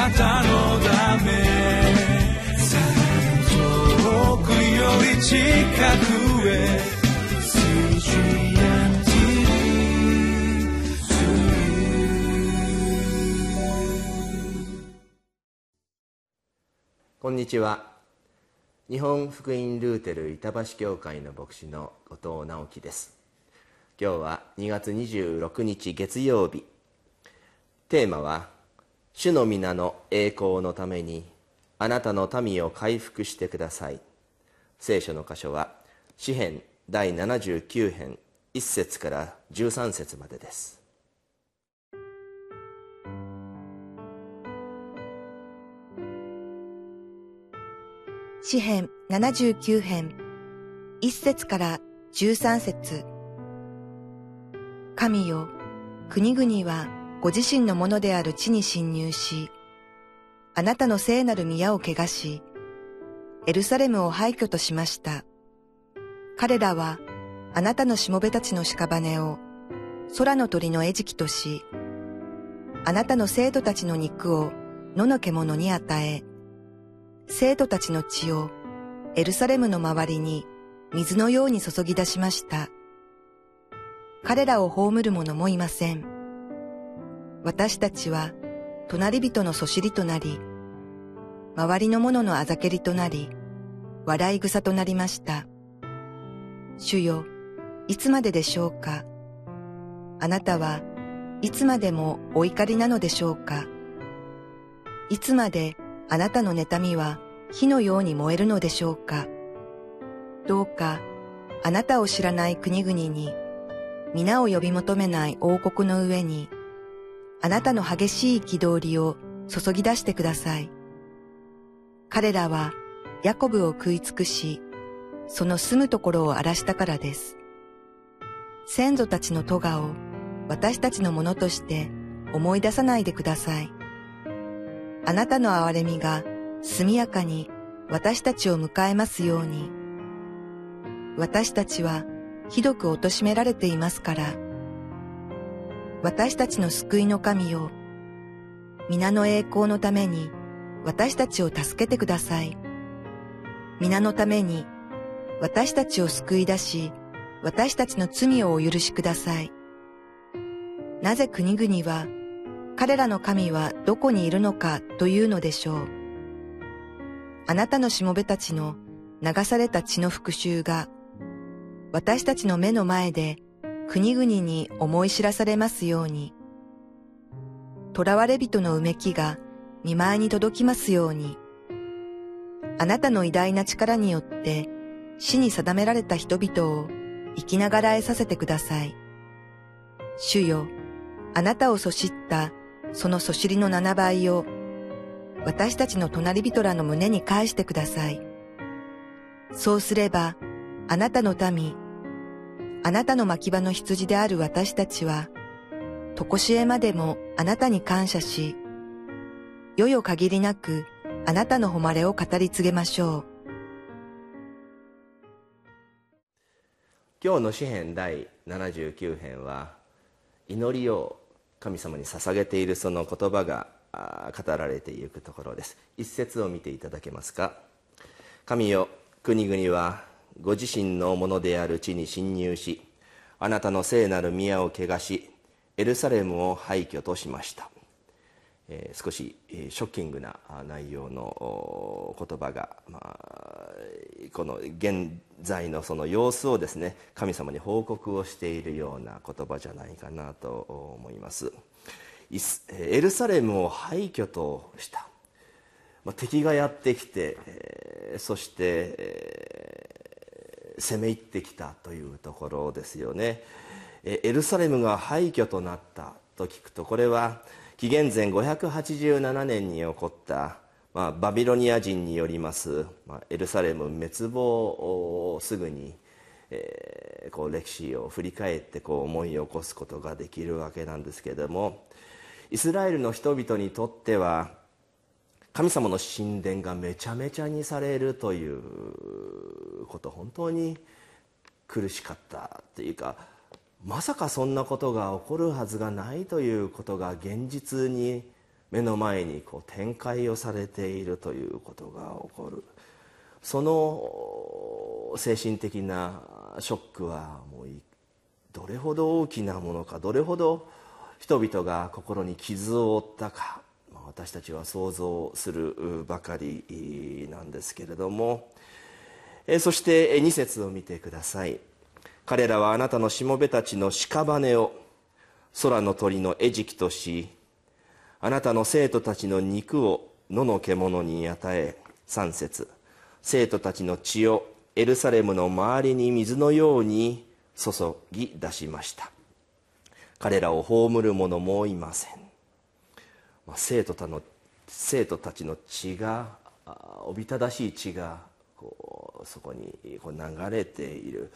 なたのため遠くより近くへこんにちは。日本福音ルーテル板橋教会の牧師の後藤直樹です。今日は2月26日月曜日。テーマは「主の皆の栄光のためにあなたの民を回復してください」聖書の箇所は詩編第79編1節から13節までです。詩編79編1節から13節。神よ、国々はご自身のものである地に侵入し、あなたの聖なる宮を汚し、エルサレムを廃墟としました。彼らはあなたのしもべたちの屍を空の鳥の餌食とし、あなたの生徒たちの肉を野の獣に与え、生徒たちの血をエルサレムの周りに水のように注ぎ出しました。彼らを葬る者もいません。私たちは隣人のそしりとなり、周りの者のあざけりとなり、笑い草となりました。主よ、いつまででしょうか？あなたはいつまでもお怒りなのでしょうか？いつまであなたの妬みは火のように燃えるのでしょうか？どうかあなたを知らない国々に皆を呼び求めない王国の上にあなたの激しい憤りを注ぎ出してください。彼らはヤコブを食い尽くし、その住むところを荒らしたからです。先祖たちの咎を私たちのものとして思い出さないでください。あなたの憐れみが速やかに私たちを迎えますように。私たちはひどく貶められていますから。私たちの救いの神よ。皆の栄光のために私たちを助けてください。皆のために私たちを救い出し、私たちの罪をお許しください。なぜ国々は彼らの神はどこにいるのかというのでしょう。あなたのしもべたちの流された血の復讐が、私たちの目の前で国々に思い知らされますように。囚われ人のうめきが見舞いに届きますように。あなたの偉大な力によって死に定められた人々を生きながらえさせてください。主よ、あなたをそしったそのそしりの七倍を私たちの隣人らの胸に返してください。そうすれば、あなたの民、あなたの牧場の羊である私たちは、とこしえまでもあなたに感謝し、世よ限りなくあなたの誉れを語り継げましょう。今日の詩編第79編は、祈りを神様に捧げているその言葉が語られていくところです一節を見ていただけますか神よ国々はご自身のものである地に侵入しあなたの聖なる宮を汚しエルサレムを廃墟としました。えー、少しショッキングな内容の言葉が、まあ、この現在のその様子をですね神様に報告をしているような言葉じゃないかなと思います。エルサレムを廃墟とした、まあ、敵がやってきて、えー、そして、えー、攻め入ってきたというところですよね。エルサレムが廃墟となったと聞くとこれは紀元前587年に起こった、まあ、バビロニア人によります、まあ、エルサレム滅亡をすぐに、えー、こう歴史を振り返ってこう思い起こすことができるわけなんですけれどもイスラエルの人々にとっては神様の神殿がめちゃめちゃにされるということ本当に苦しかったというかまさかそんなことが起こるはずがないということが現実に目の前にこう展開をされているということが起こる。その精神的なショックはもうどれほど大きなものかどれほど人々が心に傷を負ったか。私たちは想像するばかりなんですけれども。そして2節を見てください。彼らはあなたのしもべたちの屍を空の鳥の餌食としあなたの生徒たちの肉を野の獣に与え3節。生徒たちの血をエルサレムの周りに水のように注ぎ出しました。彼らを葬る者もいません、ま、生徒たの生徒たちの血がおびただしい血がこうそこにこう流れている。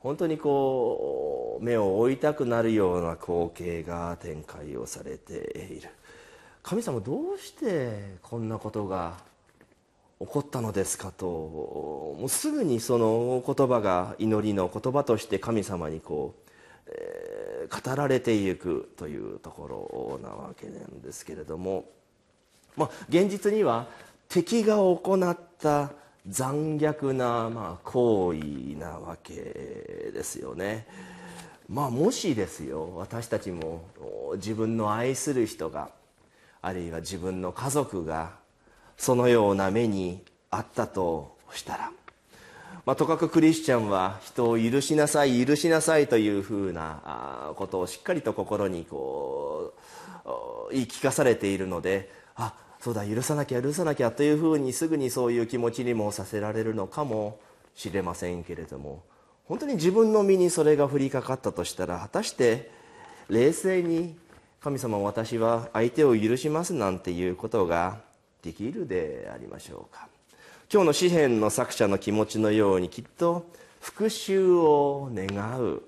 本当にこう目を追いたくなるような光景が展開をされている。神様どうしてこんなことが起こったのですかともうすぐにその言葉が祈りの言葉として神様にこう、えー、語られていくというところなわけなんですけれども、まあ、現実には敵が行った残虐な、まあ、行為なわけですよね。まあ、もしですよ私たちも自分の愛する人があるいは自分の家族がそのような目にあったとしたら、まあ、とかくクリスチャンは人を許しなさい許しなさいというふうなことをしっかりと心にこう言い聞かされているのであそうだ許さなきゃ許さなきゃというふうにすぐにそういう気持ちにもさせられるのかもしれませんけれども本当に自分の身にそれが降りかかったとしたら果たして冷静に神様私は相手を許しますなんていうことができるでありましょうか。今日の詩篇の作者の気持ちのようにきっと復讐を願う。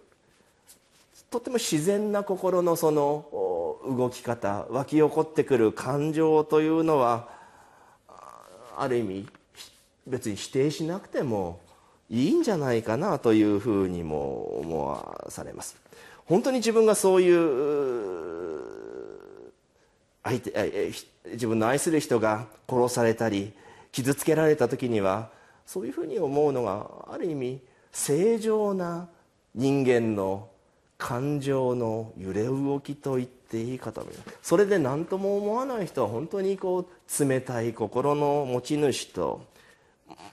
とても自然な心のその動き方湧き起こってくる感情というのはある意味別に否定しなくてもいいんじゃないかなというふうにも思わされます。本当に自分がそういう相手自分の愛する人が殺されたり傷つけられた時にはそういうふうに思うのがある意味正常な人間の感情の揺れ動きと言っていいかと思いますそれで何とも思わない人は本当にこう冷たい心の持ち主と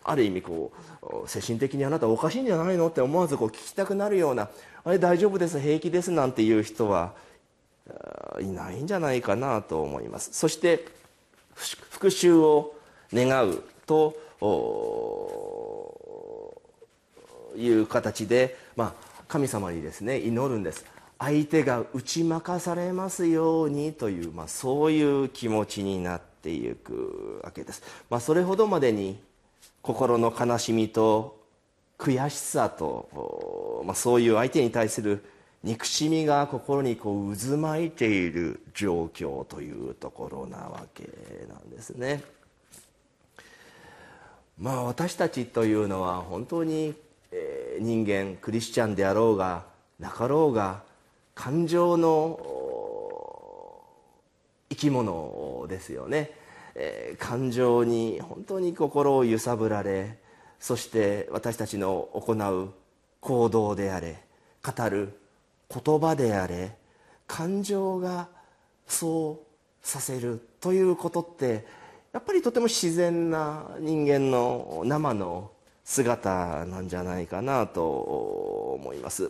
ある意味こう精神的にあなたおかしいんじゃないのって思わずこう聞きたくなるようなあれ大丈夫です平気ですなんていう人はいないんじゃないかなと思います。そして復讐を願うという形で、まあ、神様にですね祈るんです。相手が打ち負かされますようにという、まあ、そういう気持ちになっていくわけです、まあ、それほどまでに心の悲しみと悔しさと、まあ、そういう相手に対する憎しみが心にこう渦巻いている状況というところなわけなんですね。まあ私たちというのは本当に人間クリスチャンであろうがなかろうが感情の生き物ですよね、えー、感情に本当に心を揺さぶられそして私たちの行う行動であれ語る言葉であれ感情がそうさせるということってやっぱりとても自然な人間の生の姿なんじゃないかなと思います。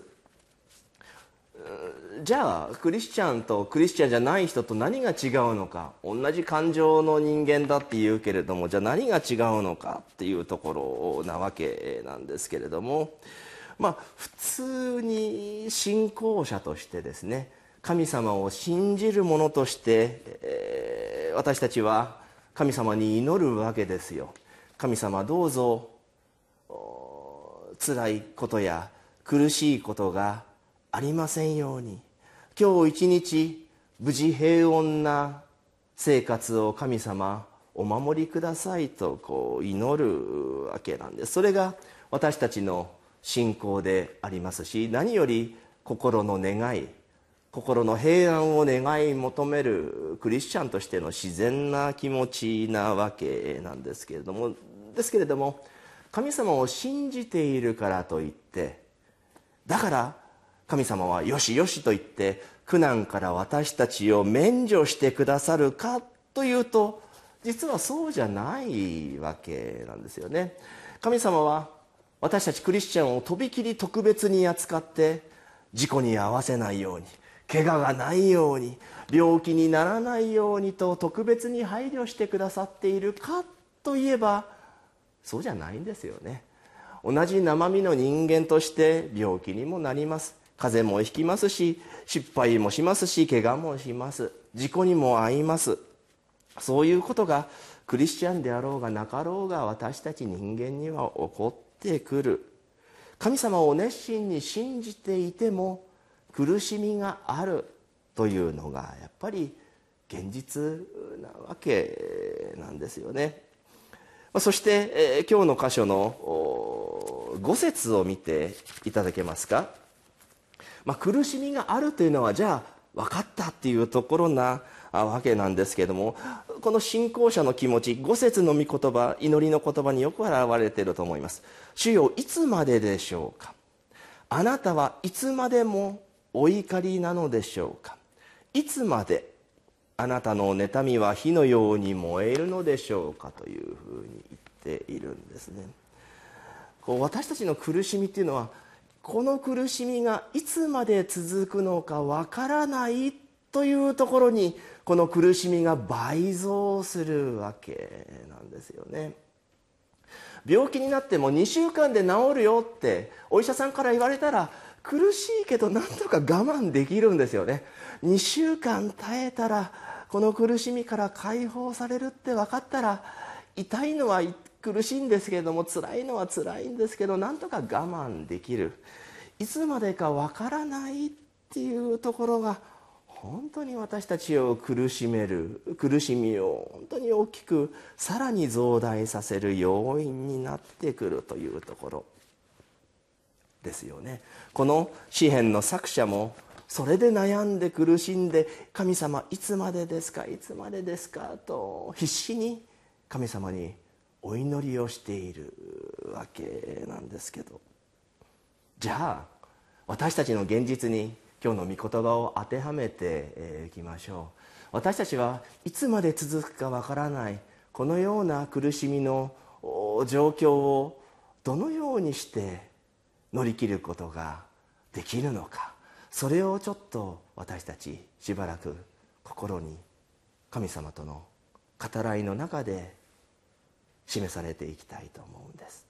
じゃあクリスチャンとクリスチャンじゃない人と何が違うのか同じ感情の人間だっていうけれどもじゃあ何が違うのかっていうところなわけなんですけれどもまあ普通に信仰者としてですね神様を信じる者として、えー、私たちは神様に祈るわけですよ。神様どうぞ辛いことや苦しいことがありませんように。今日一日無事平穏な生活を神様お守りくださいとこう祈るわけなんです。それが私たちの信仰でありますし何より心の願い心の平安を願い求めるクリスチャンとしての自然な気持ちなわけなんですけれどもですけれども神様を信じているからといってだから神様はよしよしと言って苦難から私たちを免除してくださるかというと実はそうじゃないわけなんですよね。神様は私たちクリスチャンをとびきり特別に扱って事故に遭わせないように怪我がないように病気にならないようにと特別に配慮してくださっているかといえばそうじゃないんですよね。同じ生身の人間として病気にもなります。風邪もひきますし失敗もしますし怪我もします。事故にも遭います。そういうことがクリスチャンであろうがなかろうが私たち人間には起こってくる。神様を熱心に信じていても苦しみがあるというのがやっぱり現実なわけなんですよね。そして、え今日の箇所の5節を見ていただけますか。まあ、苦しみがあるというのはじゃあ分かったっていうところなわけなんですけれどもこの信仰者の気持ち五節の御言葉祈りの言葉によく表れていると思います。主よいつまででしょうか。あなたはいつまでもお怒りなのでしょうか？いつまであなたの妬みは火のように燃えるのでしょうかというふうに言っているんですね。こう私たちの苦しみっていうのはこの苦しみがいつまで続くのかわからないというところにこの苦しみが倍増するわけなんですよね。病気になっても2週間で治るよってお医者さんから言われたら苦しいけどなんとか我慢できるんですよね。2週間耐えたらこの苦しみから解放されるって分かったら痛いのは苦しいんですけれども辛いのは辛いんですけどなんとか我慢できる。いつまでかわからないっていうところが本当に私たちを苦しめる苦しみを本当に大きくさらに増大させる要因になってくるというところ。ですよね。この詩篇の作者もそれで悩んで苦しんで神様いつまでですかいつまでですかと必死に神様にお祈りをしているわけなんですけど。じゃあ私たちの現実に今日の御言葉を当てはめていきましょう。私たちはいつまで続くかわからないこのような苦しみの状況をどのようにして乗り切ることができるのか。それをちょっと私たちしばらく心に神様との語らいの中で示されていきたいと思うんです。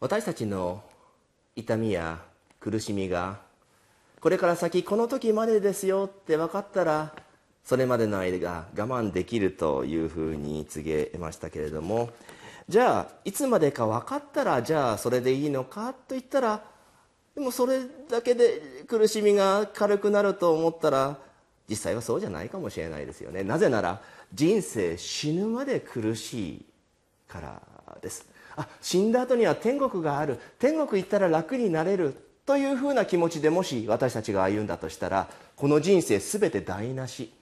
私たちの痛みや苦しみがこれから先この時までですよって分かったらそれまでの間が我慢できるというふうに告げましたけれどもじゃあいつまでか分かったらじゃあそれでいいのかと言ったらでもそれだけで苦しみが軽くなると思ったら実際はそうじゃないかもしれないですよね。なぜなら人生死ぬまで苦しいからです。あ死んだ後には天国がある。天国行ったら楽になれるというふうな気持ちでもし私たちが歩んだとしたらこの人生全て台無し。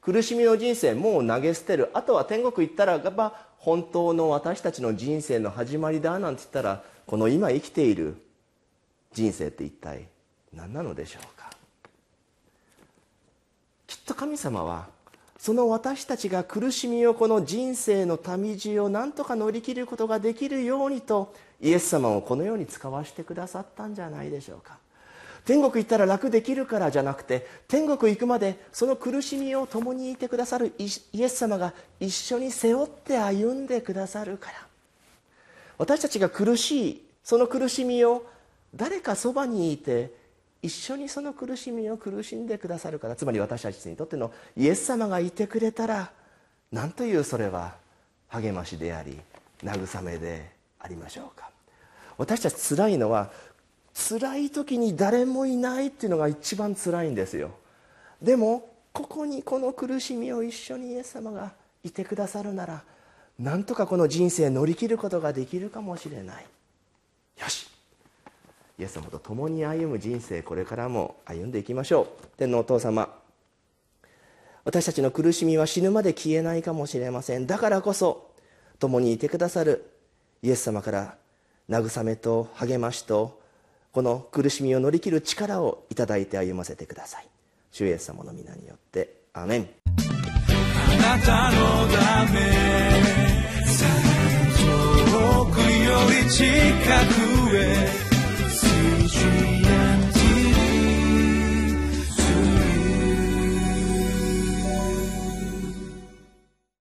苦しみの人生もう投げ捨てる。あとは天国行ったらば本当の私たちの人生の始まりだなんて言ったらこの今生きている人生って一体何なのでしょうか。きっと神様はその私たちが苦しみをこの人生の旅路を何とか乗り切ることができるようにとイエス様をこのように使わせてくださったんじゃないでしょうか。天国行ったら楽できるからじゃなくて天国行くまでその苦しみを共にいてくださるイエス様が一緒に背負って歩んでくださるから。私たちが苦しいその苦しみを誰かそばにいて一緒にその苦しみを苦しんでくださるからつまり私たちにとってのイエス様がいてくれたら何というそれは励ましであり慰めでありましょうか。私たち辛いのは辛い時に誰もいないっていうのが一番辛いんですよ。でもここにこの苦しみを一緒にイエス様がいてくださるならなんとかこの人生乗り切ることができるかもしれない。よし。イエス様と共に歩む人生これからも歩んでいきましょう。天のお父様私たちの苦しみは死ぬまで消えないかもしれません。だからこそ共にいてくださるイエス様から慰めと励ましとこの苦しみを乗り切る力をいただいて歩ませてください。主イエス様の皆によってアメン。あなたのため遠くより近くへ。You.